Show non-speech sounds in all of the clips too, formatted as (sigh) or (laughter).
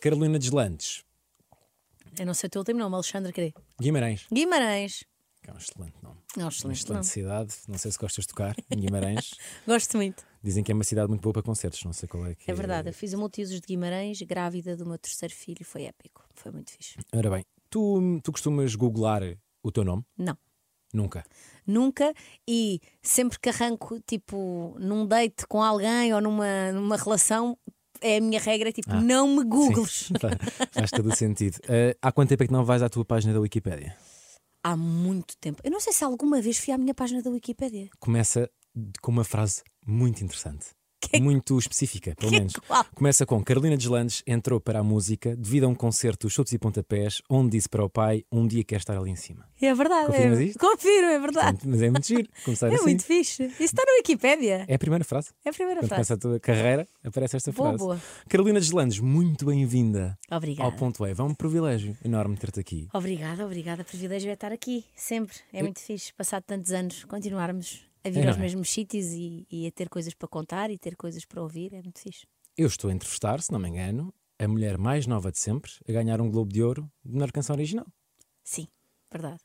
Carolina Deslandes. Eu não sei o teu último nome, Alexandre Querê. Guimarães. Guimarães. Que é um excelente nome. É um Uma excelente excelente nome. cidade. Não sei se gostas de tocar em Guimarães. (laughs) Gosto muito. Dizem que é uma cidade muito boa para concertos. Não sei qual é que É verdade. Eu fiz a multiusos de Guimarães, grávida do meu terceiro filho. Foi épico. Foi muito fixe. Ora bem, tu, tu costumas googlar o teu nome? Não. Nunca. Nunca. E sempre que arranco, tipo, num date com alguém ou numa, numa relação, é a minha regra, tipo, Ah, não me googles. Sim, (laughs) faz, faz todo o sentido. Eh, há quanto tempo é que não vais à tua página da Wikipédia? Há muito tempo. Eu não sei se alguma vez fui à minha página da Wikipédia. Começa com uma frase muito interessante. Muito específica, pelo Que é menos. qual? Começa com Carolina Deslandes entrou para a música devido a um concerto dos chutes e pontapés, onde disse para o pai: Um dia quer estar ali em cima. É verdade. Confirmas é, isto? Confiro, é verdade. Mas é muito giro começar (laughs) É assim. muito fixe. Isso está na Wikipédia. É a primeira frase. É a primeira Quando frase. começa a tua carreira, aparece esta Boa, frase. boa. Carolina Deslandes, muito bem-vinda Obrigada. ao Ponto Wave. É um privilégio enorme ter-te aqui. Obrigada, obrigada. Privilégio é estar aqui, sempre. É muito fixe, passado tantos anos, continuarmos a vir É, aos é? mesmos sítios e, e a ter coisas para contar e ter coisas para ouvir. É muito fixe. Eu estou a entrevistar, se não me engano, a mulher mais nova de sempre a ganhar um Globo de Ouro de melhor canção original. Sim, verdade.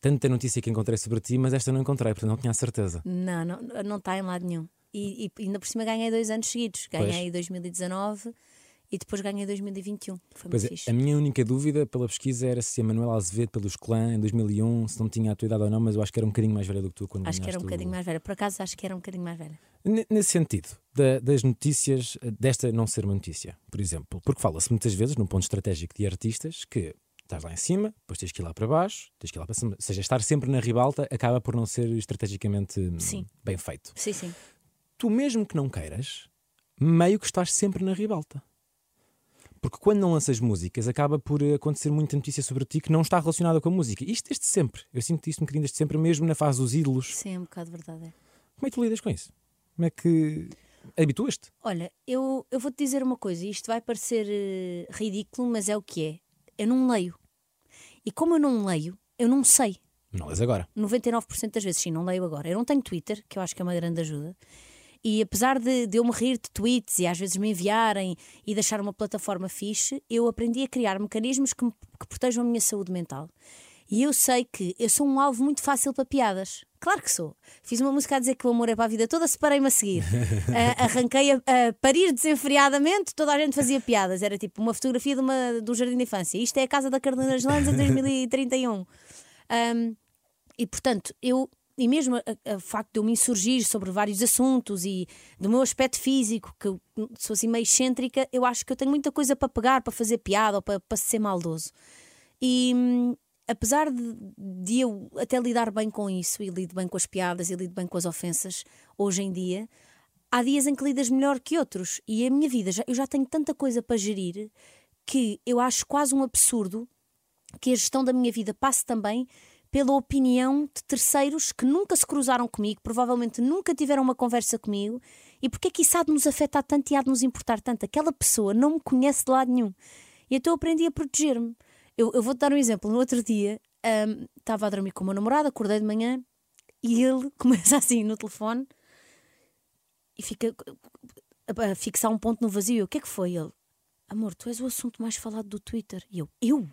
Tanta notícia que encontrei sobre ti, mas esta não encontrei, portanto não tinha a certeza. Não, não, não está em lado nenhum. E, e ainda por cima ganhei dois anos seguidos. Ganhei em 2019 e depois ganhei em 2021. Foi Pois muito é, fixe. a minha única dúvida pela pesquisa era se a Manuela Azevedo pelos Clã em 2001, se não tinha a tua idade ou não, mas eu acho que era um bocadinho mais velha do que tu quando Acho que era um ganhaste o- bocadinho mais velha. Por acaso acho que era um bocadinho mais velha. N- Nesse sentido, da- das notícias, eh, desta não ser uma notícia, por exemplo, porque fala-se muitas vezes, num ponto estratégico de artistas, que estás lá em cima, depois tens que ir lá para baixo, tens que ir lá para cima. Ou seja, estar sempre na ribalta acaba por não ser estrategicamente hum, Sim. bem feito. Sim, sim. Tu, mesmo que não queiras, meio que estás sempre na ribalta. Porque quando não lanças músicas, acaba por acontecer muita notícia sobre ti que não está relacionada com a música. Isto desde sempre. Eu sinto isto um bocadinho desde sempre, mesmo na fase dos ídolos. Sim, é um bocado verdade. é. Como é que tu lidas com isso? Como é que habituas-te? Olha, eu, eu vou-te dizer uma coisa, isto vai parecer eh, ridículo, mas é o que é. Eu não leio. E como eu não leio, eu não sei. Não lês agora. 99% das vezes, sim, não leio agora. Eu não tenho Twitter, que eu acho que é uma grande ajuda. E apesar de, de eu me rir de tweets e às vezes me enviarem e deixar uma plataforma fixe, eu aprendi a criar mecanismos que, me- que protejam a minha saúde mental. E eu sei que eu sou um alvo muito fácil para piadas. Claro que sou. Fiz uma música a dizer que o amor é para a vida toda, separei-me a seguir. (laughs) Ah, arranquei a, a parir desenfreadamente, toda a gente fazia piadas. Era tipo uma fotografia de, uma, de um jardim de infância. Isto é a casa da Carolina das Landes em 2031. Um, e portanto, eu, e mesmo a- a- o facto de eu me insurgir sobre vários assuntos e do meu aspecto físico, que eu sou assim meio excêntrica, eu acho que eu tenho muita coisa para pegar, para fazer piada ou para, para ser maldoso. E hum, apesar de, de eu até lidar bem com isso, e lido bem com as piadas e lido bem com as ofensas hoje em dia, há dias em que lidas melhor que outros. E a minha vida, já, eu já tenho tanta coisa para gerir que eu acho quase um absurdo que a gestão da minha vida passe também pela opinião de terceiros que nunca se cruzaram comigo, provavelmente nunca tiveram uma conversa comigo, e porque é que isso há de nos afetar tanto e há de nos importar tanto? Aquela pessoa não me conhece de lado nenhum. E então eu aprendi a proteger-me. Eu, eu vou-te dar um exemplo. No outro dia, hum, estava a dormir com o meu namorado, acordei de manhã e ele (laughs) começa assim no telefone e fica a, fixar um ponto no vazio. O que é que foi? Ele, amor, tu és o assunto mais falado do Twitter. E eu, eu?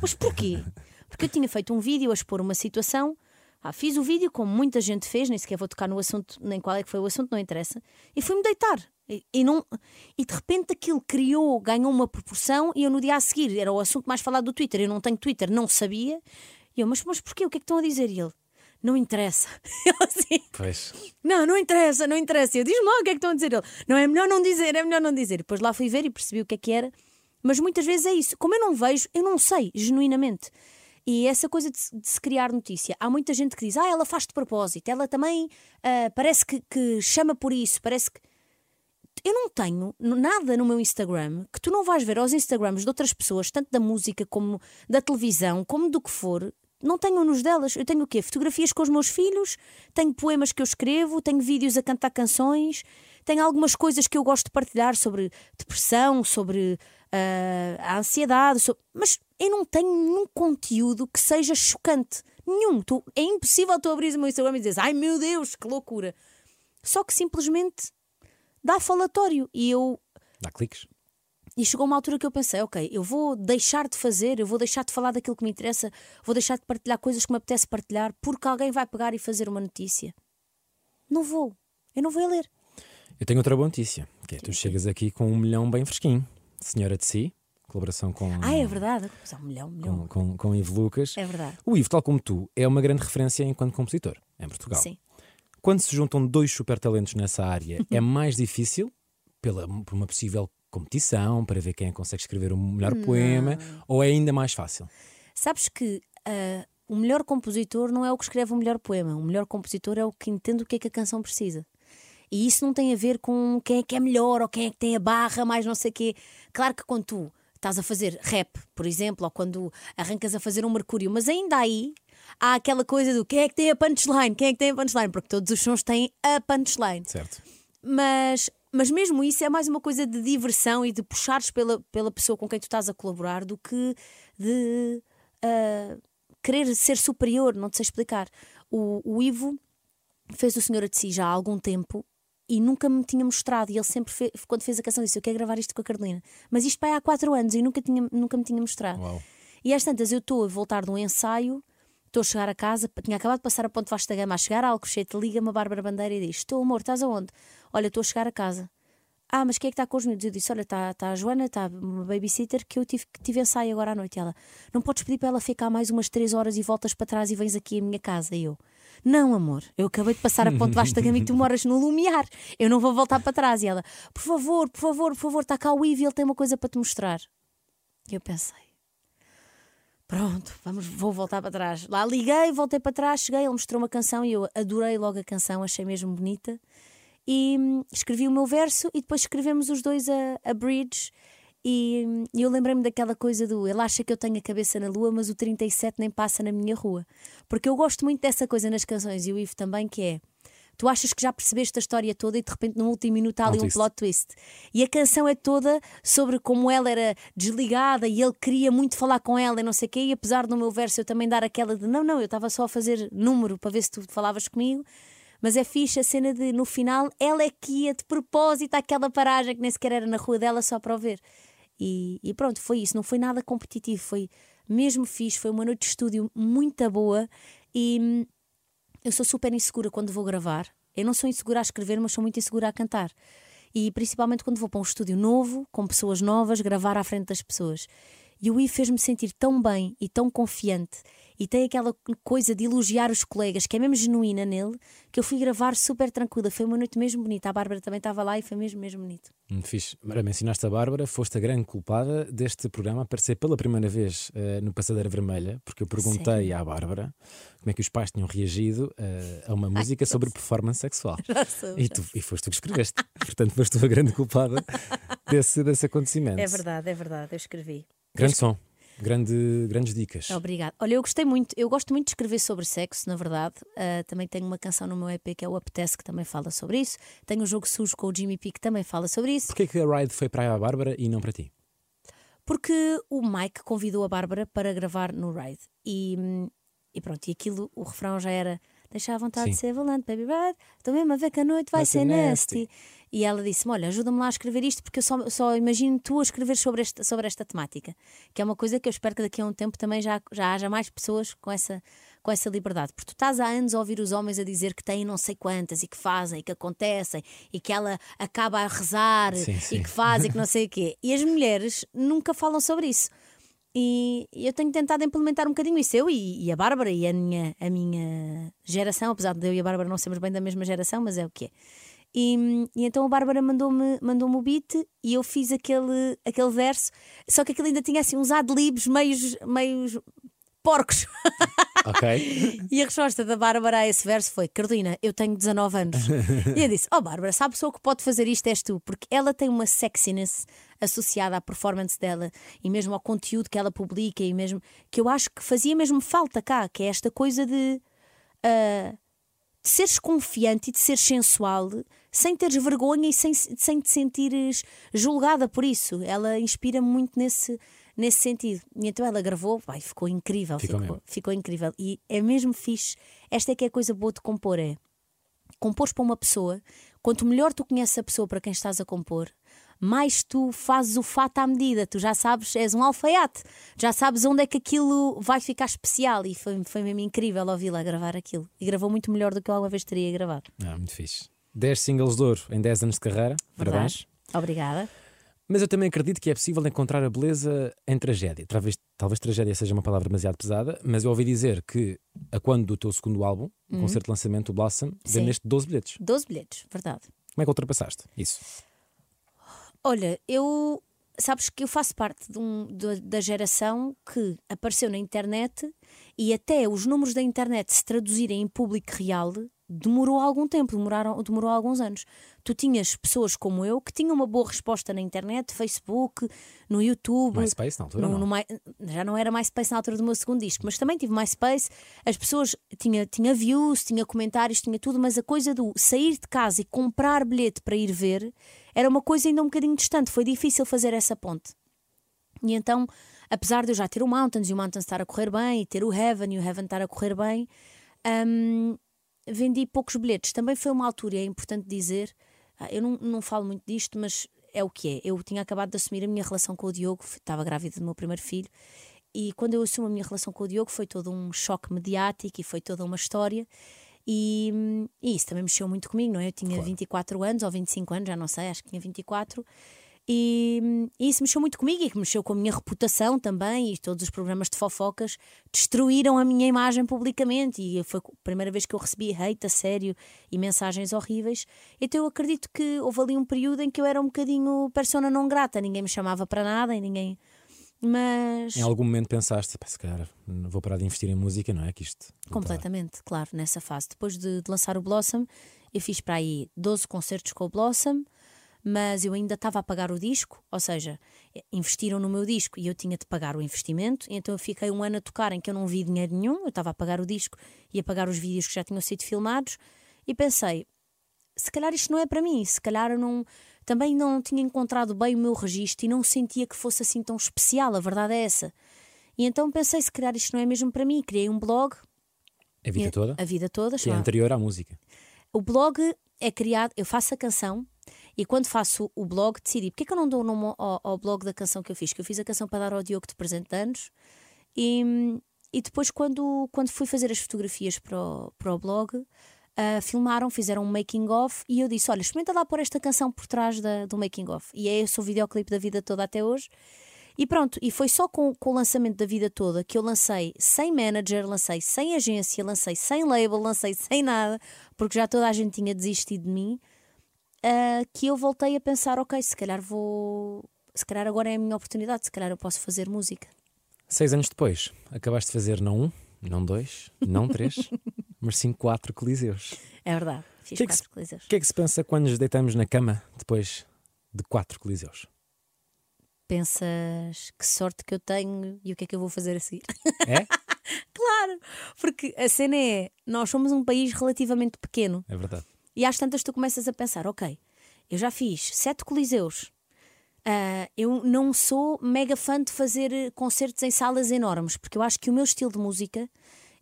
Mas porquê? (laughs) Porque eu tinha feito um vídeo a expor uma situação. Ah, fiz o vídeo como muita gente fez, nem sequer vou tocar no assunto, nem qual é que foi o assunto, não interessa. E fui-me deitar. E, e não, e de repente aquilo criou, ganhou uma proporção. E eu no dia a seguir era o assunto mais falado do Twitter. Eu não tenho Twitter, não sabia. E eu, mas, mas porquê? O que é que estão a dizer? E ele, não interessa. (laughs) Ele assim, Pois. não, não interessa, não interessa. Eu diz-me lá o que é que estão a dizer. Ele, não, é melhor não dizer, é melhor não dizer. Depois lá fui ver e percebi o que é que era. Mas muitas vezes é isso. Como eu não vejo, eu não sei, genuinamente. E essa coisa de, se- de se criar notícia. Há muita gente que diz, ah, ela faz de propósito, ela também ah, parece que, que chama por isso, parece que. Eu não tenho nada no meu Instagram que tu não vais ver aos Instagrams de outras pessoas, tanto da música como da televisão, como do que for. Não tenho nos delas. Eu tenho o quê? Fotografias com os meus filhos, tenho poemas que eu escrevo, tenho vídeos a cantar canções, tenho algumas coisas que eu gosto de partilhar sobre depressão, sobre ah, a ansiedade, sobre- mas eu não tenho nenhum conteúdo que seja chocante. Nenhum. Tu- é impossível tu abrir o meu Instagram e dizeres ai meu Deus, que loucura. Só que simplesmente dá falatório. E eu Dá cliques. e chegou uma altura que eu pensei: ok, eu vou deixar de fazer, eu vou deixar de falar daquilo que me interessa, vou deixar de partilhar coisas que me apetece partilhar porque alguém vai pegar e fazer uma notícia. Não vou, eu não vou ler. Eu tenho outra boa notícia, que é tu chegas aqui com um milhão bem fresquinho. Senhora de si, colaboração com. Ah, é verdade. Um milhão, milhão. Com, com, com Ivo Lucas. É verdade. O Ivo, tal como tu, é uma grande referência enquanto compositor em Portugal. Sim. Quando se juntam dois super talentos nessa área, (laughs) é mais difícil, pela, por uma possível competição, para ver quem consegue escrever o melhor Não. poema, ou é ainda mais fácil? Sabes que ah, o melhor compositor não é o que escreve o melhor poema. O melhor compositor é o que entende o que é que a canção precisa. E isso não tem a ver com quem é que é melhor ou quem é que tem a barra, mais não sei o quê. Claro que quando tu estás a fazer rap, por exemplo, ou quando arrancas a fazer um Mercúrio, mas ainda aí há aquela coisa do quem é que tem a punchline, quem é que tem a punchline, porque todos os sons têm a punchline. Certo. Mas, mas mesmo isso é mais uma coisa de diversão e de puxares pela, pela pessoa com quem tu estás a colaborar do que de ah, querer ser superior, não te sei explicar. O, o Ivo fez o Senhora de Si já há algum tempo e nunca me tinha mostrado. E ele sempre, quando fez a canção, disse: Eu quero gravar isto com a Carolina. Mas isto vai há quatro anos e nunca, tinha, nunca me tinha mostrado. Uau. E às tantas, eu estou a voltar de um ensaio, estou a chegar a casa, tinha acabado de passar a Ponte Vasta Gama, a chegar a Alcochete, liga-me a Bárbara Bandeira e diz: Estou, amor, estás aonde? Olha, estou a chegar a casa. Ah, mas quem é que está com os miúdos? Eu disse: Olha, está tá a Joana, está uma babysitter que eu tive, que tive ensaio agora à noite. E ela: Não podes pedir para ela ficar mais umas três horas e voltas para trás e vens aqui à minha casa. E eu: Não, amor, eu acabei de passar a Ponte Vasta Gama e tu (laughs) moras no Lumiar. Eu não vou voltar para trás. E ela: Por favor, por favor, por favor, está cá o Ivo e ele tem uma coisa para te mostrar. E eu pensei: Pronto, vamos, vou voltar para trás. Lá liguei, voltei para trás, cheguei, ele mostrou uma canção e eu adorei logo a canção, achei mesmo bonita. E hum, escrevi o meu verso e depois escrevemos os dois a, a bridge. E eu lembrei-me daquela coisa do ele acha que eu tenho a cabeça na lua, mas o 37 nem passa na minha rua. Porque eu gosto muito dessa coisa nas canções e o Ivo também, que é. Tu achas que já percebeste a história toda e de repente no último minuto há ali um twist. plot twist. E a canção é toda sobre como ela era desligada e ele queria muito falar com ela e não sei o quê. E apesar do meu verso eu também dar aquela de não, não, eu estava só a fazer número para ver se tu falavas comigo. Mas é fixe a cena de no final ela é que ia de propósito àquela paragem que nem sequer era na rua dela só para o ver. E, e pronto, foi isso. Não foi nada competitivo, foi mesmo fixe. Foi uma noite de estúdio muito boa e. hum, eu sou super insegura quando vou gravar. Eu não sou insegura a escrever, mas sou muito insegura a cantar. E principalmente quando vou para um estúdio novo, com pessoas novas, gravar à frente das pessoas. E o I fez-me sentir tão bem e tão confiante. E tem aquela coisa de elogiar os colegas, que é mesmo genuína nele, que eu fui gravar super tranquila. Foi uma noite mesmo bonita. A Bárbara também estava lá e foi mesmo, mesmo bonito. Muito fixe. Ora, mencionaste a Bárbara, foste a grande culpada deste programa aparecer pela primeira vez eh, no Passadeira Vermelha, porque eu perguntei à Bárbara como é que os pais tinham reagido eh, a uma música sobre performance sexual. (laughs) E, tu, e foste tu que escreveste. Portanto, foste tu a grande culpada (laughs) desse, desse acontecimento. É verdade, é verdade. Eu escrevi. Grande som, grande, grandes dicas. Obrigada. Olha, eu gostei muito, eu gosto muito de escrever sobre sexo, na verdade. Ah, também tenho uma canção no meu EP que é o Apetece, que também fala sobre isso. Tenho o Jogo Sujo com o Jimmy P, que também fala sobre isso. Porquê que a ride foi para a Bárbara e não para ti? Porque o Mike convidou a Bárbara para gravar no Ride. E, e pronto, e aquilo, o refrão já era. Deixa à vontade de Sim. ser valente, baby ride. Estou mesmo a ver que a noite vai, Vai ser ser nasty. nasty. E ela disse-me: Olha, ajuda-me lá a escrever isto, porque eu só, só imagino tu a escrever sobre esta, sobre esta temática. Que é uma coisa que eu espero que daqui a um tempo também já, já haja mais pessoas com essa, com essa liberdade. Porque tu estás há anos a ouvir os homens a dizer que têm não sei quantas e que fazem e que acontecem e que ela acaba a rezar Sim, e sim. que faz e que não (laughs) sei o quê. E as mulheres nunca falam sobre isso. E eu tenho tentado implementar um bocadinho isso, eu e, e a Bárbara e a minha, a minha geração, apesar de eu e a Bárbara não sermos bem da mesma geração, mas é o que é. E, e então a Bárbara mandou-me mandou o beat e eu fiz aquele, aquele verso, só que aquele ainda tinha assim uns ad-libs meios, meios porcos. (laughs) Ok? (laughs) E a resposta da Bárbara a esse verso foi: Carolina, eu tenho 19 anos. e eu disse: Oh, Bárbara, sabe a pessoa que pode fazer isto és tu, porque ela tem uma sexiness associada à performance dela e mesmo ao conteúdo que ela publica, e mesmo que eu acho que fazia mesmo falta cá, que é esta coisa de. ah, de seres confiante e de seres sensual sem teres vergonha e sem, sem te sentires julgada por isso. Ela inspira muito nesse, nesse sentido. E então ela gravou, vai, ficou incrível. Ficou ficou, ficou incrível. E é mesmo fixe. Esta é que é a coisa boa de compor: é compor para uma pessoa. Quanto melhor tu conheces a pessoa para quem estás a compor, mais tu fazes o fato à medida. Tu já sabes, és um alfaiate, já sabes onde é que aquilo vai ficar especial. E foi, foi mesmo incrível ouvi-la gravar aquilo. E gravou muito melhor do que eu alguma vez teria gravado. Ah, muito fixe. 10 singles de ouro em 10 anos de carreira. Parabéns. Obrigada. Mas eu também acredito que é possível encontrar a beleza em tragédia. Talvez, talvez tragédia seja uma palavra demasiado pesada, mas eu ouvi dizer que a quando do teu segundo álbum, o concerto de lançamento, o Blossom, vendeste 12 bilhetes. 12 bilhetes, verdade. Como é que ultrapassaste isso? Olha, eu. Sabes que eu faço parte de um- da- da geração que apareceu na internet e até os números da internet se traduzirem em público real demorou algum tempo, demoraram, demorou alguns anos. Tu tinhas pessoas como eu que tinham uma boa resposta na internet, Facebook, no YouTube. MySpace, na altura? No- não? no já não era MySpace na altura do meu segundo disco, mas também tive MySpace. As pessoas tinha, tinha views, tinha comentários, tinha tudo, mas a coisa do sair de casa e comprar bilhete para ir ver era uma coisa ainda um bocadinho distante. Foi difícil fazer essa ponte. E então, apesar de eu já ter o Mountains e o Mountains estar a correr bem, e ter o Heaven e o Heaven estar a correr bem, hum, vendi poucos bilhetes. Também foi uma altura, e é importante dizer, ah, eu não, não falo muito disto, mas é o que é. Eu tinha acabado de assumir a minha relação com o Diogo, estava grávida do meu primeiro filho, e quando eu assumo a minha relação com o Diogo foi todo um choque mediático e foi toda uma história. E, hum, e isso também mexeu muito comigo, não é? Eu tinha Claro. 24 anos ou 25 anos, já não sei, acho que tinha 24. E, e isso mexeu muito comigo e que mexeu com a minha reputação também. E todos os programas de fofocas destruíram a minha imagem publicamente. E foi a primeira vez que eu recebi hate a sério e mensagens horríveis. Então eu acredito que houve ali um período em que eu era um bocadinho persona não grata. Ninguém me chamava para nada e ninguém. Mas. Em algum momento pensaste, "Pá, se calhar vou parar de investir em música, não é? Que isto. Completamente, claro, nessa fase. Depois de, de lançar o Blossom, eu fiz para aí 12 concertos com o Blossom, mas eu ainda estava a pagar o disco, ou seja, eh, investiram no meu disco e eu tinha de pagar o investimento, então eu fiquei um ano a tocar em que eu não vi dinheiro nenhum, eu estava a pagar o disco e a pagar os vídeos que já tinham sido filmados, e pensei, se calhar isto não é para mim, se calhar eu não, também não tinha encontrado bem o meu registro e não sentia que fosse assim tão especial, a verdade é essa. E então pensei, se calhar isto não é mesmo para mim, criei um blog, A vida toda? A vida toda. Que é anterior à música. O blog é criado, eu faço a canção e quando faço o blog decidi porque é que eu não dou o nome ao, ao blog da canção que eu fiz, que eu fiz a canção para dar ao Diogo de presente de anos. E, e depois quando, quando fui fazer as fotografias para o, para o blog ah, filmaram, fizeram um making of e eu disse, olha, experimenta lá pôr esta canção por trás da- do making of. E é esse o videoclipe da vida toda até hoje. E pronto, e foi só com, com o lançamento da vida toda que eu lancei sem manager, lancei sem agência, lancei sem label, lancei sem nada, porque já toda a gente tinha desistido de mim, ah, que eu voltei a pensar, ok, se calhar vou. Se calhar agora é a minha oportunidade, se calhar eu posso fazer música. Seis anos depois, acabaste de fazer não um, não dois, não três, (laughs) mas sim quatro coliseus. É verdade, fiz Que é que quatro coliseus. O que é que se pensa quando nos deitamos na cama depois de quatro coliseus? Pensas que sorte que eu tenho e o que é que eu vou fazer a seguir? É? (laughs) claro, porque a cena é: nós somos um país relativamente pequeno. É verdade. E às tantas tu começas a pensar: ok, eu já fiz sete coliseus. Ah, eu não sou mega fã de fazer concertos em salas enormes, porque eu acho que o meu estilo de música,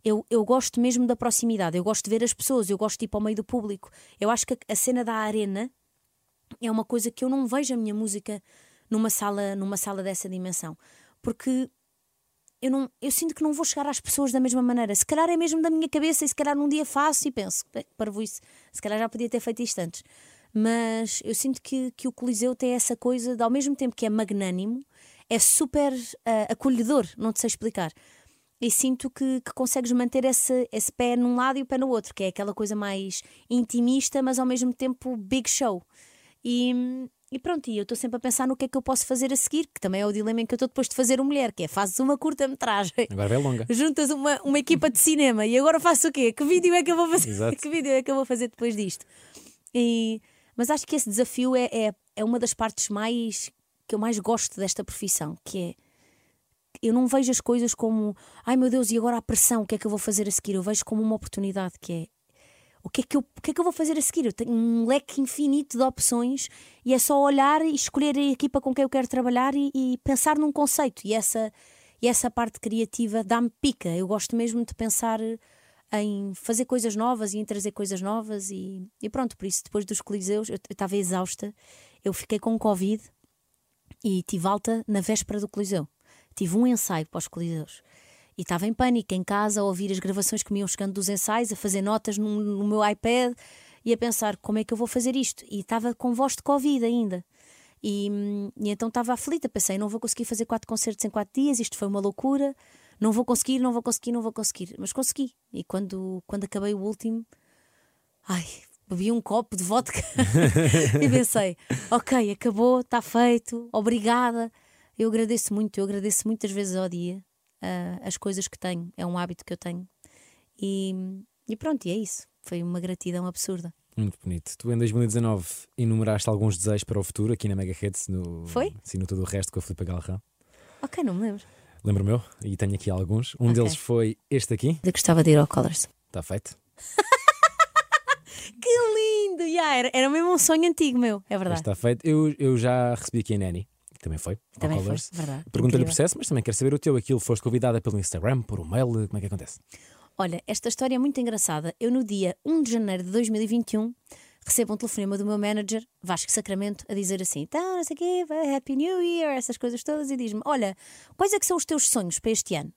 eu, eu gosto mesmo da proximidade, eu gosto de ver as pessoas, eu gosto de ir para o meio do público. Eu acho que a cena da arena é uma coisa que eu não vejo a minha música numa sala, numa sala dessa dimensão, porque eu, não, eu sinto que não vou chegar às pessoas da mesma maneira. Se calhar é mesmo da minha cabeça e se calhar num dia faço e penso, para isso, se calhar já podia ter feito isto antes. Mas eu sinto que, que o Coliseu tem essa coisa de, ao mesmo tempo que é magnânimo, é super ah, acolhedor, não te sei explicar. E sinto que, que consegues manter esse, esse pé num lado e o pé no outro, que é aquela coisa mais intimista, mas ao mesmo tempo big show. E, e pronto, e eu estou sempre a pensar no que é que eu posso fazer a seguir, que também é o dilema em que eu estou depois de fazer o mulher, que é fazes uma curta-metragem, Agora vai longa. (laughs) juntas uma, uma equipa de cinema e agora faço o quê? Que vídeo é que eu vou fazer? Exato. (laughs) Que vídeo é que eu vou fazer depois disto? E, mas acho que esse desafio é, é, é uma das partes mais que eu mais gosto desta profissão, que é eu não vejo as coisas como ai meu Deus, e agora a pressão, o que é que eu vou fazer a seguir? Eu vejo como uma oportunidade, que é o que é que eu, o que é que eu vou fazer a seguir? Eu tenho um leque infinito de opções e é só olhar e escolher a equipa com quem eu quero trabalhar e, e pensar num conceito. E essa, e essa parte criativa dá-me pica. Eu gosto mesmo de pensar em fazer coisas novas e em trazer coisas novas e, e pronto, por isso depois dos coliseus eu estava exausta eu fiquei com Covid e tive alta na véspera do Coliseu. Tive um ensaio para os Coliseus. E estava em pânico em casa a ouvir as gravações que me iam chegando dos ensaios, a fazer notas no, no meu iPad e a pensar como é que eu vou fazer isto. E estava com voz de Covid ainda. E, e então estava aflita, pensei, não vou conseguir fazer quatro concertos em quatro dias, isto foi uma loucura, não vou conseguir, não vou conseguir, não vou conseguir. Mas consegui. E quando, quando acabei o último, ai, bebi um copo de vodka (laughs) e pensei, ok, acabou, está feito, obrigada. Eu agradeço muito, eu agradeço muitas vezes ao dia uh, as coisas que tenho, é um hábito que eu tenho. E, e pronto, e é isso. Foi uma gratidão absurda. Muito bonito. Tu em 2019 enumeraste alguns desejos para o futuro aqui na Mega Hits, no, Foi? Sim, no Todo o Resto com a Filipe Galrão. Ok, não me lembro. Lembro-me eu, e tenho aqui alguns. Um Ok. deles foi este aqui. Eu gostava de ir ao Colors. Está feito. (laughs) Que lindo! Yeah, era, era mesmo um sonho antigo meu, é verdade. Está feito. Eu, eu já recebi aqui a Nanny, também foi. Também foi, Colours. verdade. Pergunta-lhe o processo, mas também quero saber o teu. Aquilo foste convidada pelo Instagram, por um mail, como é que acontece? Olha, esta história é muito engraçada. Eu, no dia 1 de janeiro de 2021, recebo um telefonema do meu manager, Vasco Sacramento, a dizer assim: então, não sei o quê, Happy New Year, essas coisas todas, e diz-me: Olha, quais é que são os teus sonhos para este ano?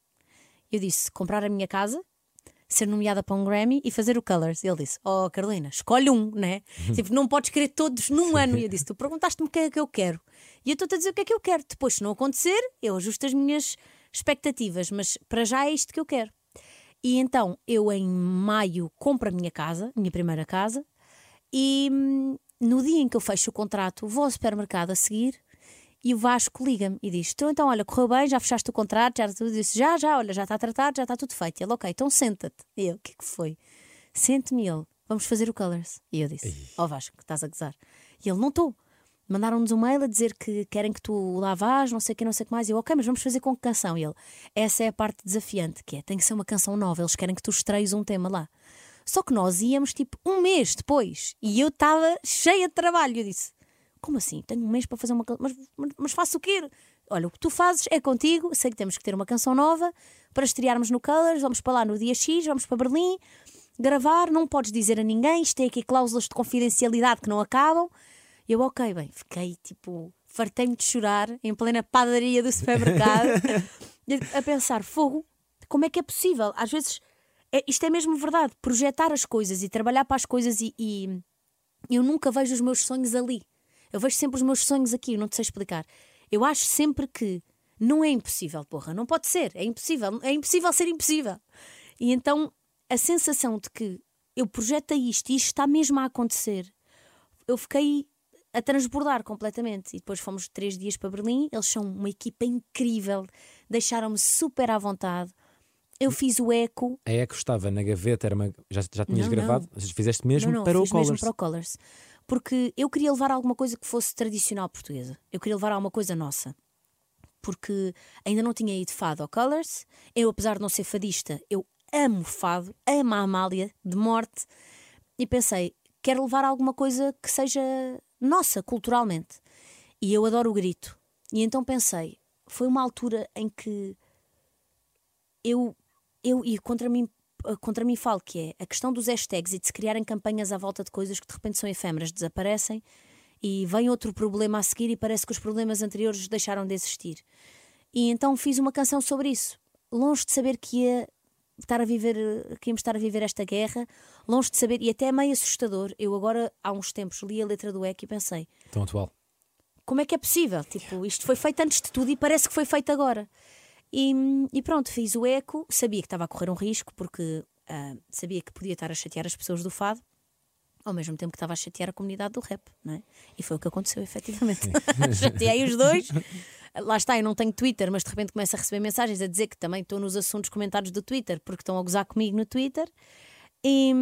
Eu disse: comprar a minha casa, ser nomeada para um Grammy e fazer o Colors. Ele disse: Oh, Carolina, escolhe um, né? tipo, não podes querer todos num ano. E eu disse: Tu perguntaste-me o que é que eu quero. E eu estou-te a dizer o que é que eu quero. Depois, se não acontecer, eu ajusto as minhas expectativas, mas para já é isto que eu quero. E então, eu em maio compro a minha casa, a minha primeira casa, e hum, no dia em que eu fecho o contrato, vou ao supermercado a seguir e o Vasco liga-me e diz: "Então, então, olha, correu bem, já fechaste o contrato, já tudo. Eu disse: Já, já, olha, já está tratado, já está tudo feito. Ele, ok, então senta-te. E eu: O que é que foi? Sente-me ele, vamos fazer o Colors. E eu disse: Ó Vasco, estás a gozar. E ele: Não estou. Mandaram-nos um mail a dizer que querem que tu lá vás, não sei o que, não sei o que mais. E eu, ok, mas vamos fazer com que canção? E ele, essa é a parte desafiante, que é, tem que ser uma canção nova, eles querem que tu estreies um tema lá. Só que nós íamos tipo um mês depois e eu estava cheia de trabalho. Eu disse, como assim? Tenho um mês para fazer uma canção, mas, mas, mas faço o quê? Olha, o que tu fazes é contigo, sei que temos que ter uma canção nova para estrearmos no Colors, vamos para lá no dia X, vamos para Berlim, gravar, não podes dizer a ninguém, isto tem aqui cláusulas de confidencialidade que não acabam. E eu, ok, bem, fiquei tipo, fartei-me de chorar em plena padaria do supermercado, (laughs) a pensar, fogo, como é que é possível? Às vezes, é- isto é mesmo verdade, projetar as coisas e trabalhar para as coisas e, e eu nunca vejo os meus sonhos ali. Eu vejo sempre os meus sonhos aqui, não te sei explicar. Eu acho sempre que não é impossível, porra, não pode ser, é impossível, é impossível ser impossível. E então a sensação de que eu projetei isto e isto está mesmo a acontecer, eu fiquei a transbordar completamente. E depois fomos três dias para Berlim, eles são uma equipa incrível, deixaram-me super à vontade. Eu fiz o eco, A Eco estava na gaveta, era uma- já, já tinhas Não, gravado? Fizeste mesmo não, não, para o fiz mesmo Colors. para o Colors. Porque eu queria levar alguma coisa que fosse tradicional portuguesa. Eu queria levar alguma coisa nossa. Porque ainda não tinha ido fado ao Colors. Eu, apesar de não ser fadista, eu amo fado, amo a Amália de morte. E pensei, quero levar alguma coisa que seja nossa, culturalmente. E eu adoro o grito. E então pensei, foi uma altura em que eu, eu e contra mim, contra mim falo que é a questão dos hashtags e de se criarem campanhas à volta de coisas que de repente são efêmeras, desaparecem e vem outro problema a seguir e parece que os problemas anteriores deixaram de existir. E então fiz uma canção sobre isso, longe de saber que ia estar a viver, que íamos estar a viver esta guerra, longe de saber, e até é meio assustador. Eu agora, há uns tempos, li a letra do EC e pensei, Tão atual. como é que é possível? Tipo, isto foi feito antes de tudo e parece que foi feito agora. E, e pronto, fiz o eco, sabia que estava a correr um risco, porque ah, sabia que podia estar a chatear as pessoas do fado, ao mesmo tempo que estava a chatear a comunidade do rap, não é? E foi o que aconteceu, efetivamente. (laughs) (laughs) Chateei os dois. Lá está, eu não tenho Twitter, mas de repente começo a receber mensagens a dizer que também estou nos assuntos comentados do Twitter, porque estão a gozar comigo no Twitter. E,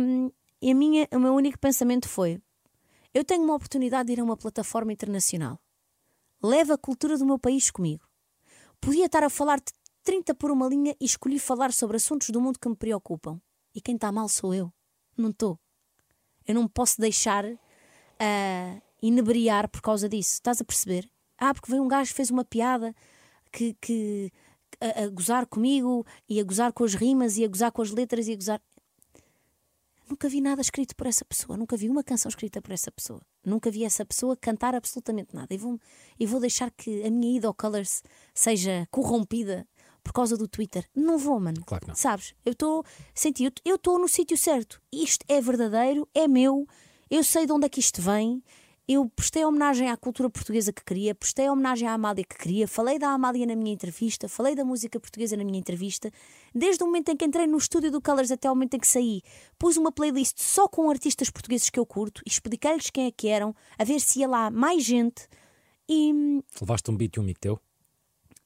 e a minha, o meu único pensamento foi: eu tenho uma oportunidade de ir a uma plataforma internacional. Leva a cultura do meu país comigo. Podia estar a falar de 30 por uma linha e escolhi falar sobre assuntos do mundo que me preocupam. E quem está mal sou eu. Não estou. Eu não me posso deixar ah, inebriar por causa disso. Estás a perceber? Ah, porque veio um gajo fez uma piada que, que a, a gozar comigo e a gozar com as rimas e a gozar com as letras e a gozar. Nunca vi nada escrito por essa pessoa, nunca vi uma canção escrita por essa pessoa, nunca vi essa pessoa cantar absolutamente nada. E vou, e vou deixar que a minha ida ao Colors seja corrompida por causa do Twitter. Não vou, mano. Claro que não. Sabes? Eu estou. Senti, eu estou no sítio certo. Isto é verdadeiro, é meu, eu sei de onde é que isto vem. Eu prestei homenagem à cultura portuguesa que queria, prestei homenagem à Amália que queria, falei da Amália na minha entrevista, falei da música portuguesa na minha entrevista. Desde o momento em que entrei no estúdio do Colors até o momento em que saí, pus uma playlist só com artistas portugueses que eu curto e expliquei-lhes quem é que eram, a ver se ia lá mais gente. E Levaste um beat de um amigo teu?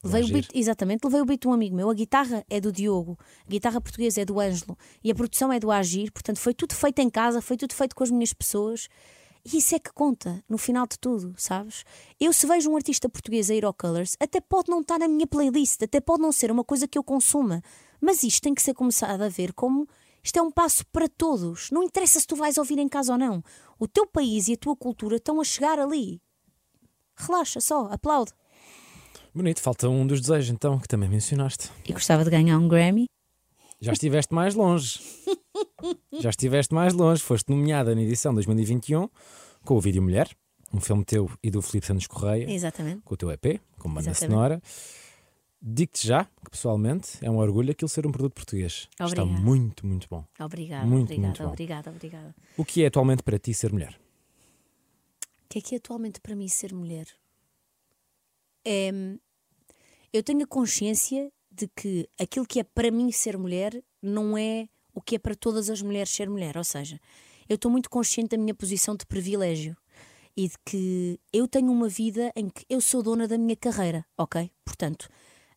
Levei o Agir. beat, exatamente, levei o beat de um amigo meu. A guitarra é do Diogo, a guitarra portuguesa é do Ângelo e a produção é do Agir. Portanto, foi tudo feito em casa, foi tudo feito com as minhas pessoas. E isso é que conta no final de tudo, sabes? Eu, se vejo um artista português a ir ao Colors, até pode não estar na minha playlist, até pode não ser uma coisa que eu consuma, mas isto tem que ser começado a ver como isto é um passo para todos. Não interessa se tu vais ouvir em casa ou não. O teu país e a tua cultura estão a chegar ali. Relaxa só, aplaude. Bonito, falta um dos desejos então, que também mencionaste. E gostava de ganhar um Grammy. Já estiveste mais longe. (laughs) Já estiveste mais longe. Foste nomeada na edição 2021 com o Vídeo Mulher, um filme teu e do Filipe Santos Correia, Exatamente. com o teu EP, com banda sonora. Digo-te já que pessoalmente é um orgulho aquilo ser um produto português. Está Obrigada. muito, muito bom. Obrigada, Muito, obrigada, muito bom. obrigada, obrigada. O que é atualmente para ti ser mulher? O que é que é atualmente para mim ser mulher? É, eu tenho a consciência de que aquilo que é para mim ser mulher não é o que é para todas as mulheres ser mulher. Ou seja, eu estou muito consciente da minha posição de privilégio e de que eu tenho uma vida em que eu sou dona da minha carreira, ok? Portanto,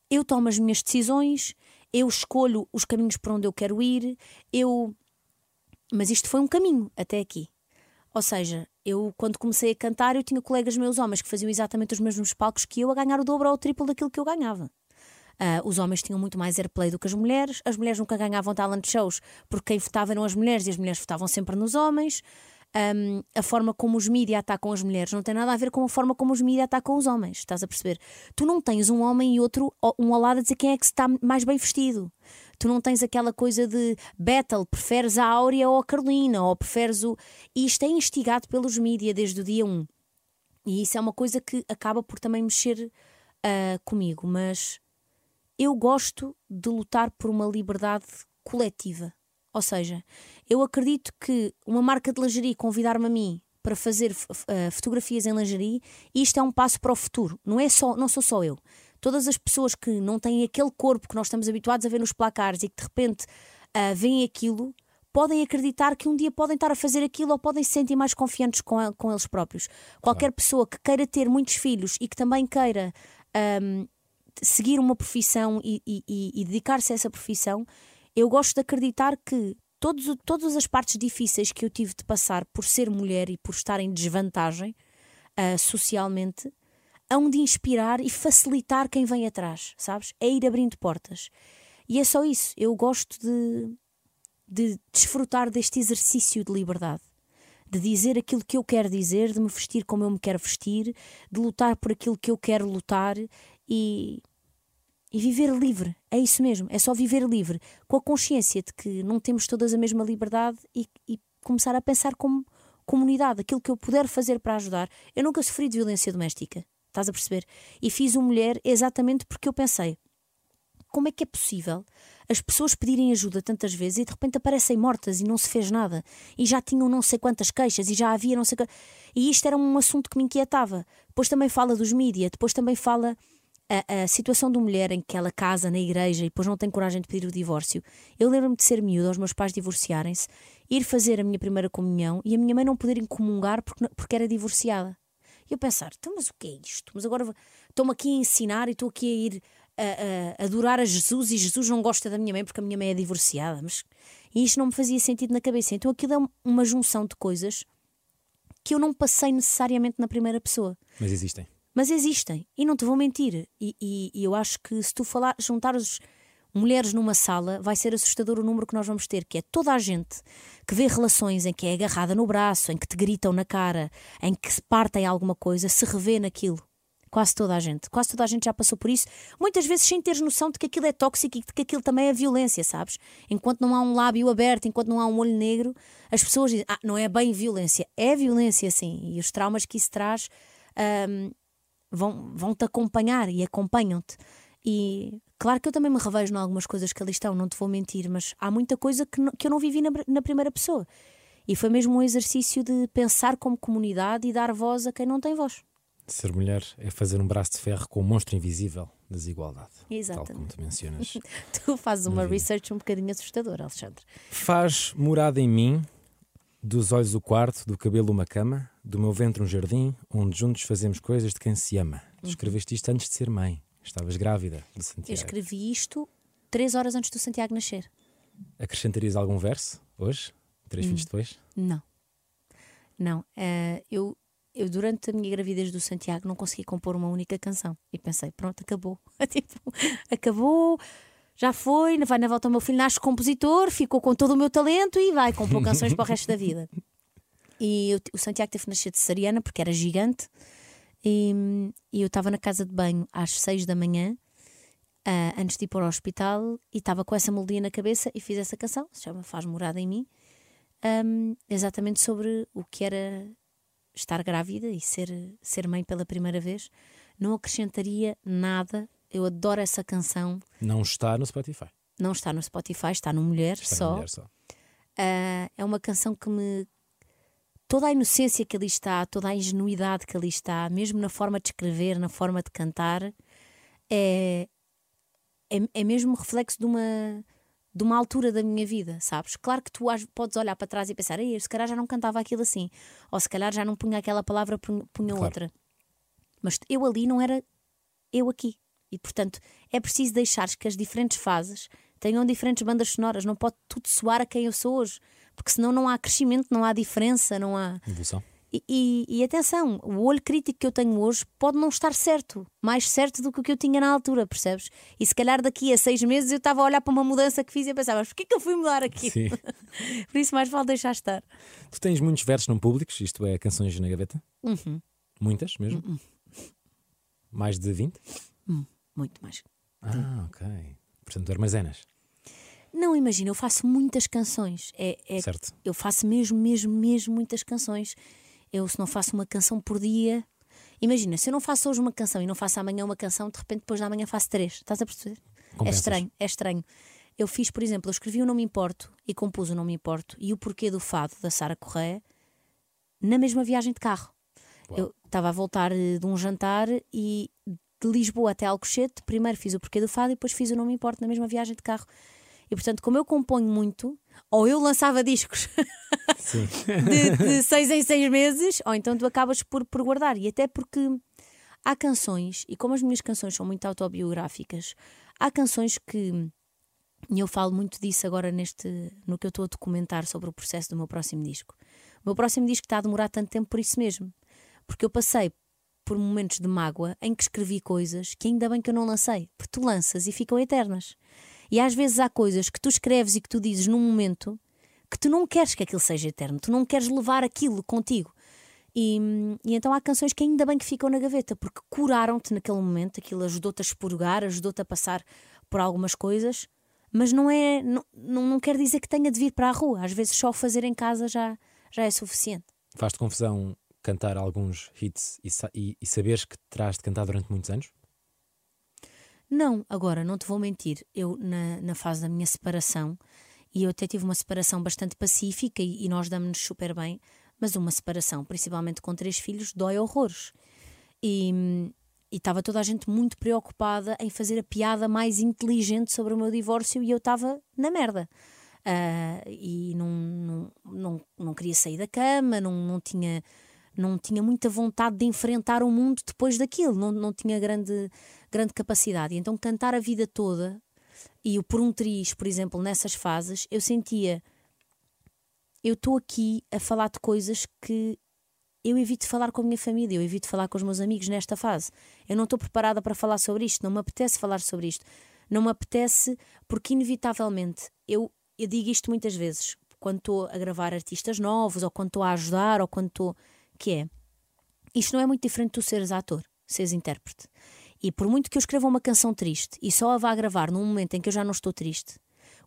eu tomo as minhas decisões, eu escolho os caminhos para onde eu quero ir, eu. Mas isto foi um caminho até aqui. Ou seja, eu quando comecei a cantar, eu tinha colegas meus homens que faziam exatamente os mesmos palcos que eu a ganhar o dobro ou o triplo daquilo que eu ganhava. Ah, os homens tinham muito mais airplay do que as mulheres, as mulheres nunca ganhavam talent shows porque quem votava eram as mulheres e as mulheres votavam sempre nos homens. Ahm, a forma como os mídias atacam as mulheres não tem nada a ver com a forma como os mídias atacam os homens, estás a perceber? Tu não tens um homem e outro, um ao lado a dizer quem é que está mais bem vestido. Tu não tens aquela coisa de battle, preferes a Áurea ou a Carolina, ou preferes o. E isto é instigado pelos mídias desde o dia 1. E isso é uma coisa que acaba por também mexer ah, comigo, mas eu gosto de lutar por uma liberdade coletiva. Ou seja, eu acredito que uma marca de lingerie convidar-me a mim para fazer ah, fotografias em lingerie, isto é um passo para o futuro. Não é só, não sou só eu. Todas as pessoas que não têm aquele corpo que nós estamos habituados a ver nos placares e que de repente ah, veem aquilo, podem acreditar que um dia podem estar a fazer aquilo ou podem se sentir mais confiantes com, a- com eles próprios. Qualquer pessoa que queira ter muitos filhos e que também queira ahm, seguir uma profissão e, e- e- dedicar-se a essa profissão, eu gosto de acreditar que todos, todas as partes difíceis que eu tive de passar por ser mulher e por estar em desvantagem ah, socialmente hão de inspirar e facilitar quem vem atrás, sabes? É ir abrindo portas. E é só isso. Eu gosto de, de desfrutar deste exercício de liberdade. De dizer aquilo que eu quero dizer, de me vestir como eu me quero vestir, de lutar por aquilo que eu quero lutar e, e viver livre. É isso mesmo, é só viver livre, com a consciência de que não temos todas a mesma liberdade e, e começar a pensar como comunidade, aquilo que eu puder fazer para ajudar. Eu nunca sofri de violência doméstica, estás a perceber? E fiz o mulher exatamente porque eu pensei: como é que é possível as pessoas pedirem ajuda tantas vezes e de repente aparecem mortas e não se fez nada e já tinham não sei quantas queixas e já havia não sei e isto era um assunto que me inquietava depois também fala dos mídias depois também fala a, a situação de uma mulher em que ela casa na igreja e depois não tem coragem de pedir o divórcio eu lembro-me de ser miúda aos meus pais divorciarem-se ir fazer a minha primeira comunhão e a minha mãe não poder comungar porque, porque era divorciada e eu pensar, então, mas o que é isto? Mas agora estou-me aqui a ensinar e estou aqui a ir a, a- adorar a Jesus e Jesus não gosta da minha mãe porque a minha mãe é divorciada. Mas... E isto não me fazia sentido na cabeça. Então aquilo é um- uma junção de coisas que eu não passei necessariamente na primeira pessoa. Mas existem. Mas existem. E não te vou mentir. E, e- e eu acho que se tu falar, juntares mulheres numa sala, vai ser assustador o número que nós vamos ter, que é toda a gente que vê relações em que é agarrada no braço, em que te gritam na cara, em que se partem alguma coisa, se revê naquilo. Quase toda a gente. Quase toda a gente já passou por isso. Muitas vezes sem teres noção de que aquilo é tóxico e de que aquilo também é violência, sabes? Enquanto não há um lábio aberto, enquanto não há um olho negro, as pessoas dizem: Ah, não é bem violência. É violência, sim. E os traumas que isso traz um, vão, vão-te acompanhar e acompanham-te. E claro que eu também me revejo em algumas coisas que ali estão, não te vou mentir, mas há muita coisa que, não, que eu não vivi na, na primeira pessoa. E foi mesmo um exercício de pensar como comunidade e dar voz a quem não tem voz. Ser mulher é fazer um braço de ferro com o monstro invisível da desigualdade. Exatamente. Tal como tu mencionas. (laughs) tu fazes uma research um bocadinho assustadora, Alexandre. Faz morada em mim, dos olhos o quarto, do cabelo uma cama, do meu ventre um jardim, onde juntos fazemos coisas de quem se ama. Tu escreveste isto antes de ser mãe. Estavas grávida de Santiago. Eu escrevi isto três horas antes do Santiago nascer. Acrescentarias algum verso hoje? Três filhos depois? Não. Não. eh, eu, eu, durante a minha gravidez do Santiago, não consegui compor uma única canção. E pensei, pronto, acabou. (laughs) Tipo, acabou, já foi, vai na volta ao meu filho, nasce compositor, ficou com todo o meu talento e vai, compor (laughs) canções para o resto da vida. E o Santiago teve que nascer de cesariana porque era gigante. E, e eu estava na casa de banho às seis da manhã, ah, antes de ir para o hospital, e estava com essa melodia na cabeça e fiz essa canção, se chama Faz Morada em Mim um, exatamente sobre o que era estar grávida e ser, ser mãe pela primeira vez. Não acrescentaria nada. Eu adoro essa canção. Não está no Spotify. Não está no Spotify, está no Mulher Está só. na mulher só. Ah, é uma canção que me. Toda a inocência que ali está, toda a ingenuidade que ali está, mesmo na forma de escrever, na forma de cantar, é, é, é mesmo reflexo de uma, de uma altura da minha vida, sabes? Claro que tu podes olhar para trás e pensar, Ei, se calhar já não cantava aquilo assim, ou se calhar já não punha aquela palavra, punha, Claro. outra. Mas eu ali não era eu aqui. E portanto é preciso deixares que as diferentes fases tenham diferentes bandas sonoras, não pode tudo soar a quem eu sou hoje, porque senão não há crescimento, não há diferença, não há. Evolução. E, e- e atenção, o olho crítico que eu tenho hoje pode não estar certo, mais certo do que o que eu tinha na altura, percebes? E se calhar daqui a seis meses eu estava a olhar para uma mudança que fiz e a pensar, mas porquê que eu fui mudar aqui? Sim. (laughs) Por isso mais vale deixar estar. tu tens muitos versos não públicos, isto é, canções na gaveta? Uhum. Muitas mesmo? Mais de 20? Muito mais. Ah, ok. Portanto, armazenas. Não, imagina, eu faço muitas canções. É, é- Certo. Eu faço mesmo, mesmo, mesmo muitas canções. Eu, se não faço uma canção por dia. Imagina, se eu não faço hoje uma canção e não faço amanhã uma canção, de repente depois da manhã faço três. Estás a perceber? É Compensas. estranho, é estranho. Eu fiz, por exemplo, eu escrevi o Não Me Importo e compus o Não Me Importo e o Porquê do Fado da Sara Correia na mesma viagem de carro. Uau. Eu estava a voltar eh, de um jantar e de Lisboa até Alcochete, primeiro fiz o Porquê do Fado e depois fiz o Não Me Importo na mesma viagem de carro. E portanto, como eu componho muito, ou eu lançava discos (laughs) de, de seis em seis meses, ou então tu acabas por, por guardar. E até porque há canções, e como as minhas canções são muito autobiográficas, há canções que. E eu falo muito disso agora neste, no que eu estou a documentar sobre o processo do meu próximo disco. O meu próximo disco está a demorar tanto tempo por isso mesmo. Porque eu passei por momentos de mágoa em que escrevi coisas que ainda bem que eu não lancei, porque tu lanças e ficam eternas. E às vezes há coisas que tu escreves e que tu dizes num momento que tu não queres que aquilo seja eterno, tu não queres levar aquilo contigo. E, e então há canções que ainda bem que ficam na gaveta, porque curaram-te naquele momento, aquilo ajudou-te a expurgar, ajudou-te a passar por algumas coisas, mas não é, não, não, quer dizer que tenha de vir para a rua. Às vezes só fazer em casa já, já é suficiente. Faz-te confusão cantar alguns hits e, e, e saberes que terás de cantar durante muitos anos? Não, agora, não te vou mentir. Eu, na, na fase da minha separação, e eu até tive uma separação bastante pacífica e, e nós damos-nos super bem, mas uma separação, principalmente com três filhos, dói horrores. E estava toda a gente muito preocupada em fazer a piada mais inteligente sobre o meu divórcio e eu estava na merda. Ah, e não, não, não, não queria sair da cama, não, não tinha não tinha muita vontade de enfrentar o mundo depois daquilo, não, não tinha grande, grande capacidade. E então cantar a vida toda, e o por um triz, por exemplo, nessas fases, eu sentia eu estou aqui a falar de coisas que eu evito falar com a minha família, eu evito falar com os meus amigos nesta fase. Eu não estou preparada para falar sobre isto, não me apetece falar sobre isto. Não me apetece porque, inevitavelmente, eu, eu digo isto muitas vezes, quando estou a gravar artistas novos, ou quando estou a ajudar, ou quando estou. que é. Isto não é muito diferente de seres ator. seres intérprete. E por muito que eu escreva uma canção triste e só a vá gravar num momento em que eu já não estou triste,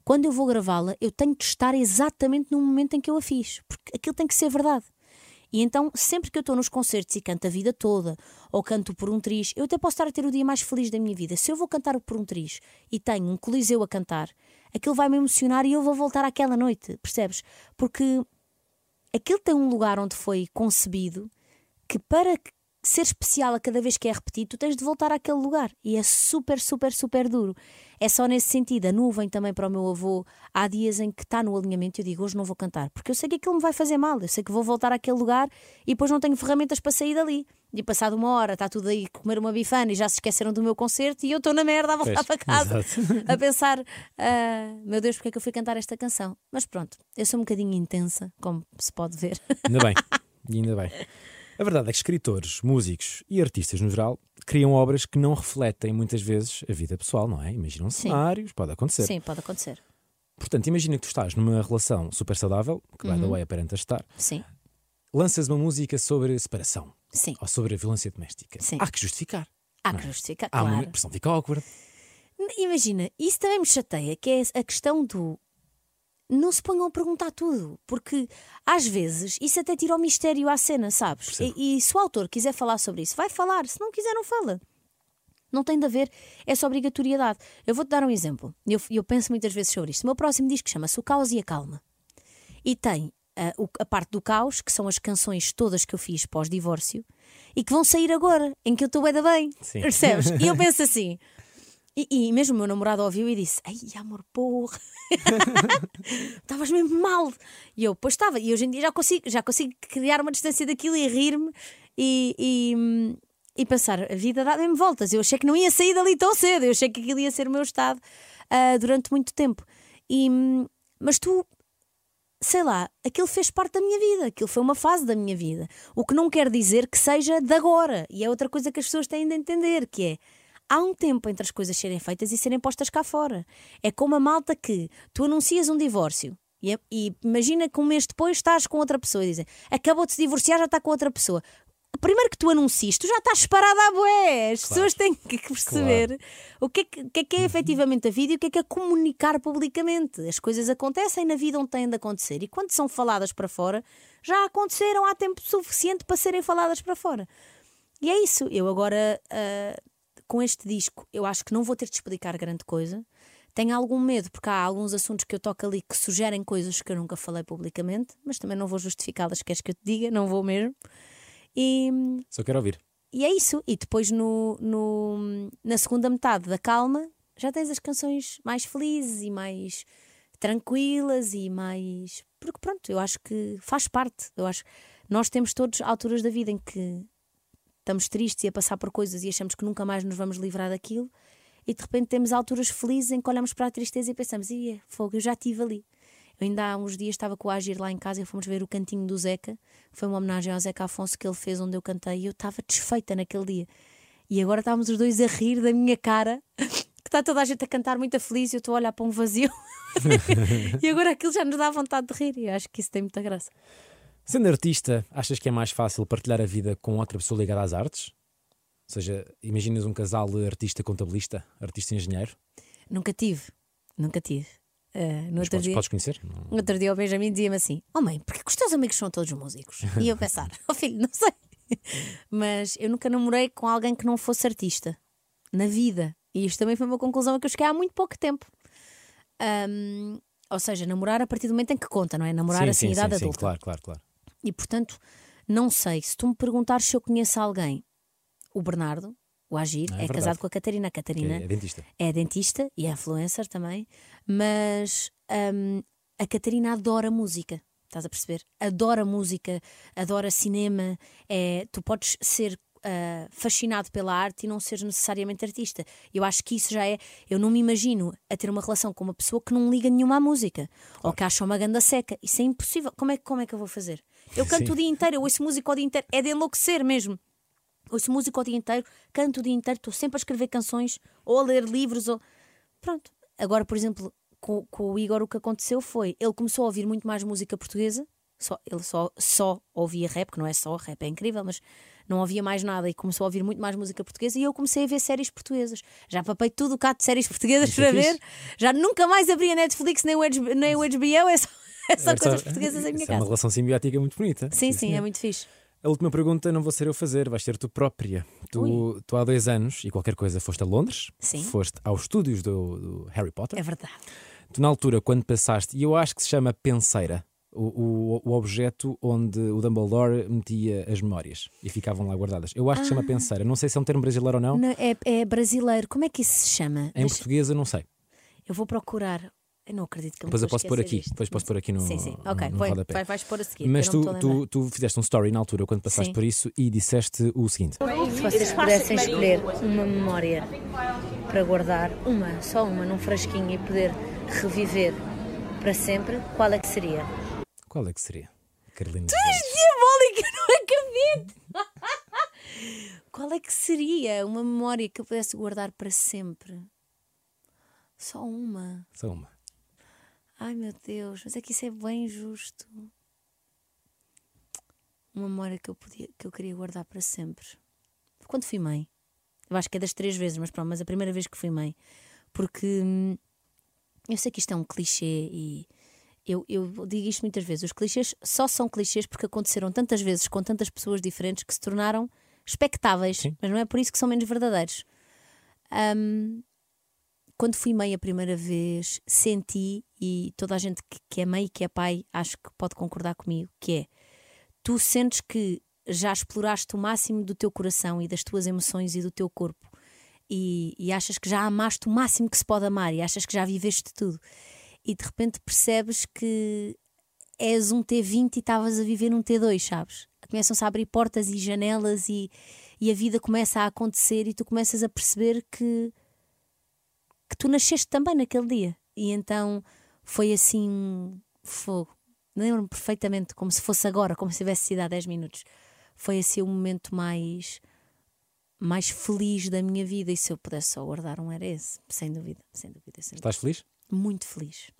quando eu vou gravá-la, eu tenho de estar exatamente no momento em que eu a fiz, porque aquilo tem que ser verdade. E então, sempre que eu estou nos concertos e canto a vida toda, ou canto por um triz, eu até posso estar a ter o dia mais feliz da minha vida. Se eu vou cantar por um triz e tenho um coliseu a cantar, aquilo vai me emocionar e eu vou voltar àquela noite, percebes? Porque aquilo tem um lugar onde foi concebido que para ser especial a cada vez que é repetido, tu tens de voltar àquele lugar. E é super, super, super duro. É só nesse sentido. A nuvem também para o meu avô, há dias em que está no alinhamento e eu digo, hoje não vou cantar, porque eu sei que aquilo me vai fazer mal. Eu sei que vou voltar àquele lugar e depois não tenho ferramentas para sair dali. E passado uma hora está tudo aí a comer uma bifana e já se esqueceram do meu concerto e eu estou na merda a voltar para casa (laughs) a pensar: ah, meu Deus, porque é que eu fui cantar esta canção? Mas pronto, eu sou um bocadinho intensa, como se pode ver. Ainda bem, (laughs) ainda bem. A verdade é que escritores, músicos e artistas no geral criam obras que não refletem muitas vezes a vida pessoal, não é? Imaginam Sim. cenários, pode acontecer. Sim, pode acontecer. Portanto, imagina que tu estás numa relação super saudável, que by the way aparenta estar, Sim, lanças uma música sobre separação sim. ou sobre a violência doméstica. Sim. Há que justificar. Há não que é? justificar, Há uma claro. expressão fica awkward. Imagina, isso também me chateia, que é a questão do. Não se ponham a perguntar tudo, porque às vezes isso até tira o mistério à cena, sabes? E, e se o autor quiser falar sobre isso, vai falar, se não quiser, não fala. Não tem de haver essa obrigatoriedade. Eu vou-te dar um exemplo. Eu, eu penso muitas vezes sobre isto. O meu próximo disco chama-se O Caos e a Calma. E tem ah, a parte do caos, que são as canções todas que eu fiz pós-divórcio, e que vão sair agora, em que eu estou bem da bem. Sim. Percebes? E eu (laughs) penso assim. E, e mesmo o meu namorado ouviu e disse: Ai, amor, porra, (laughs) estavas mesmo mal. E eu, pois estava. E hoje em dia já consigo, já consigo criar uma distância daquilo e rir-me e, e, e pensar: a vida dá-me voltas. Eu achei que não ia sair dali tão cedo. Eu achei que aquilo ia ser o meu estado ah, durante muito tempo. E, mas tu sei lá, aquilo fez parte da minha vida, aquilo foi uma fase da minha vida. O que não quer dizer que seja de agora. E é outra coisa que as pessoas têm de entender, que é há um tempo entre as coisas serem feitas e serem postas cá fora. É como a malta que tu anuncias um divórcio. E, é- e imagina que um mês depois estás com outra pessoa e dizem acabou de se divorciar, já está com outra pessoa. Primeiro que tu anuncias, tu já estás parada à bué. As pessoas têm que perceber o que é que, o que é, que é efetivamente a vida e o que é que é comunicar publicamente. As coisas acontecem na vida onde têm de acontecer e quando são faladas para fora, já aconteceram há tempo suficiente para serem faladas para fora. E é isso. Eu agora, ah, com este disco, eu acho que não vou ter de explicar grande coisa. Tenho algum medo, porque há alguns assuntos que eu toco ali que sugerem coisas que eu nunca falei publicamente, mas também não vou justificá-las, queres que eu te diga? Não vou mesmo. E, Só quero ouvir. e é isso. E depois, no, no- na segunda metade da calma, já tens as canções mais felizes e mais tranquilas e mais. Porque pronto, eu acho que faz parte. Eu acho nós temos todos alturas da vida em que estamos tristes e a passar por coisas e achamos que nunca mais nos vamos livrar daquilo. E de repente temos alturas felizes em que olhamos para a tristeza e pensamos: ia, fogo, eu já estive ali. Eu ainda há uns dias estava com o Agir lá em casa e fomos ver o cantinho do Zeca, que foi uma homenagem ao Zeca Afonso que ele fez onde eu cantei e eu estava desfeita naquele dia. E agora estávamos os dois a rir da minha cara, (laughs) que está toda a gente a cantar muito feliz e eu estou a olhar para um vazio. (laughs) e agora aquilo já nos dá vontade de rir e acho que isso tem muita graça. Sendo artista, achas que é mais fácil partilhar a vida com outra pessoa ligada às artes? Ou seja, imaginas um casal de artista-contabilista, artista-engenheiro? Nunca tive, nunca tive. Ah, no Mas outro podes, dia. podes conhecer? No outro dia o Benjamin dizia-me assim: Oh mãe, porque que os teus amigos são todos músicos? E eu pensar: (laughs) Oh filho, não sei. Mas eu nunca namorei com alguém que não fosse artista. Na vida. E isto também foi uma conclusão que eu cheguei há muito pouco tempo. Ahm, ou seja, namorar a partir do momento em que conta, não é? Namorar sim, assim, sim, idade sim, sim, adulta. claro, claro, claro. E portanto, não sei. Se tu me perguntares se eu conheço alguém, o Bernardo, o Agir, Ah, é é, casado com a Catarina. A Catarina é, é dentista. é dentista e é influencer também, mas hum, a Catarina adora música. Estás a perceber? Adora música, adora cinema. É, tu podes ser ah, fascinado pela arte e não seres necessariamente artista. Eu acho que isso já é. Eu não me imagino a ter uma relação com uma pessoa que não liga nenhuma à música ou que acha uma ganda seca. Isso é impossível. Como é, como é que eu vou fazer? Eu canto Sim. o dia inteiro, eu ouço música o dia inteiro. É de enlouquecer mesmo. Ouço música o dia inteiro, canto o dia inteiro, estou sempre a escrever canções ou a ler livros. Ou... Pronto. Agora, por exemplo, com, com o Igor, o que aconteceu foi ele começou a ouvir muito mais música portuguesa Só, ele só, só ouvia rap, que não é só, rap é incrível, mas não ouvia mais nada e começou a ouvir muito mais música portuguesa e eu comecei a ver séries portuguesas. Já papei tudo o cá de séries portuguesas Isso é para fixe. ver. Já nunca mais abri a Netflix nem o, nem o HBO, é só, é só É coisas portuguesas em minha isso É uma casa. relação simbiótica muito bonita. Sim, sim, é senhor. muito fixe. A última pergunta não vou ser eu fazer, vais ser tu própria. Tu, tu há dois anos e qualquer coisa foste a Londres, Sim. foste aos estúdios do, do Harry Potter. É verdade. Tu, na altura, quando passaste, e eu acho que se chama penseira, o, o, o objeto onde o Dumbledore metia as memórias e ficavam lá guardadas. Eu acho que se chama penseira. Não sei se é um termo brasileiro ou não. Não, é, é brasileiro. Como é que isso se chama? Em Deixa- português, eu não sei. Eu vou procurar. Eu não acredito que Depois eu posso pôr aqui. disto. Depois posso pôr aqui no, Sim, sim. no- Ok, no vai, rodapé. vai, vais pôr a seguir. Mas tu, tu, tu fizeste um story na altura quando passaste Sim. por isso e disseste o seguinte: Se vocês pudessem escolher uma memória para guardar, uma, só uma, num frasquinho e poder reviver para sempre, qual é que seria? qual é que seria? Carolina. Diabólica, (laughs) não acredito! (laughs) qual é que seria uma memória que eu pudesse guardar para sempre? Só uma. Só uma. Ai meu Deus, mas é que isso é bem justo. Uma memória que eu, podia, que eu queria guardar para sempre. Quando fui mãe. Eu acho que é das três vezes, mas pronto, mas a primeira vez que fui mãe. Porque hum, eu sei que isto é um clichê e eu, eu digo isto muitas vezes. Os clichês só são clichês porque aconteceram tantas vezes com tantas pessoas diferentes que se tornaram expectáveis, Sim. mas não é por isso que são menos verdadeiros. Hum, quando fui mãe a primeira vez, senti, e toda a gente que, que é mãe e que é pai, acho que pode concordar comigo, que é tu sentes que já exploraste o máximo do teu coração e das tuas emoções e do teu corpo e, e achas que já amaste o máximo que se pode amar e achas que já viveste tudo e de repente percebes que és um T20 e estavas a viver um T2, sabes? Começam-se a abrir portas e janelas e, e a vida começa a acontecer e tu começas a perceber que que tu nasceste também naquele dia. E então foi assim fogo. Lembro-me perfeitamente, como se fosse agora, como se tivesse sido há 10 minutos. Foi assim o momento mais mais feliz da minha vida. E se eu pudesse só guardar um, era esse, sem dúvida, sem dúvida, sem dúvida. Estás feliz? Muito feliz.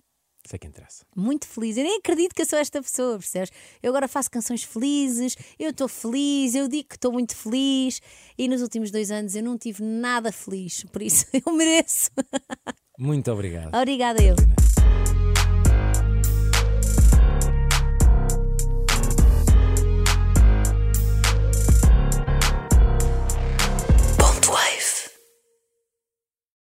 Isso é que interessa. Muito feliz. Eu nem acredito que eu sou esta pessoa, percebes? Eu agora faço canções felizes, eu estou feliz, eu digo que estou muito feliz e nos últimos dois anos eu não tive nada feliz, por isso (laughs) eu mereço. Muito obrigado. Obrigada eu.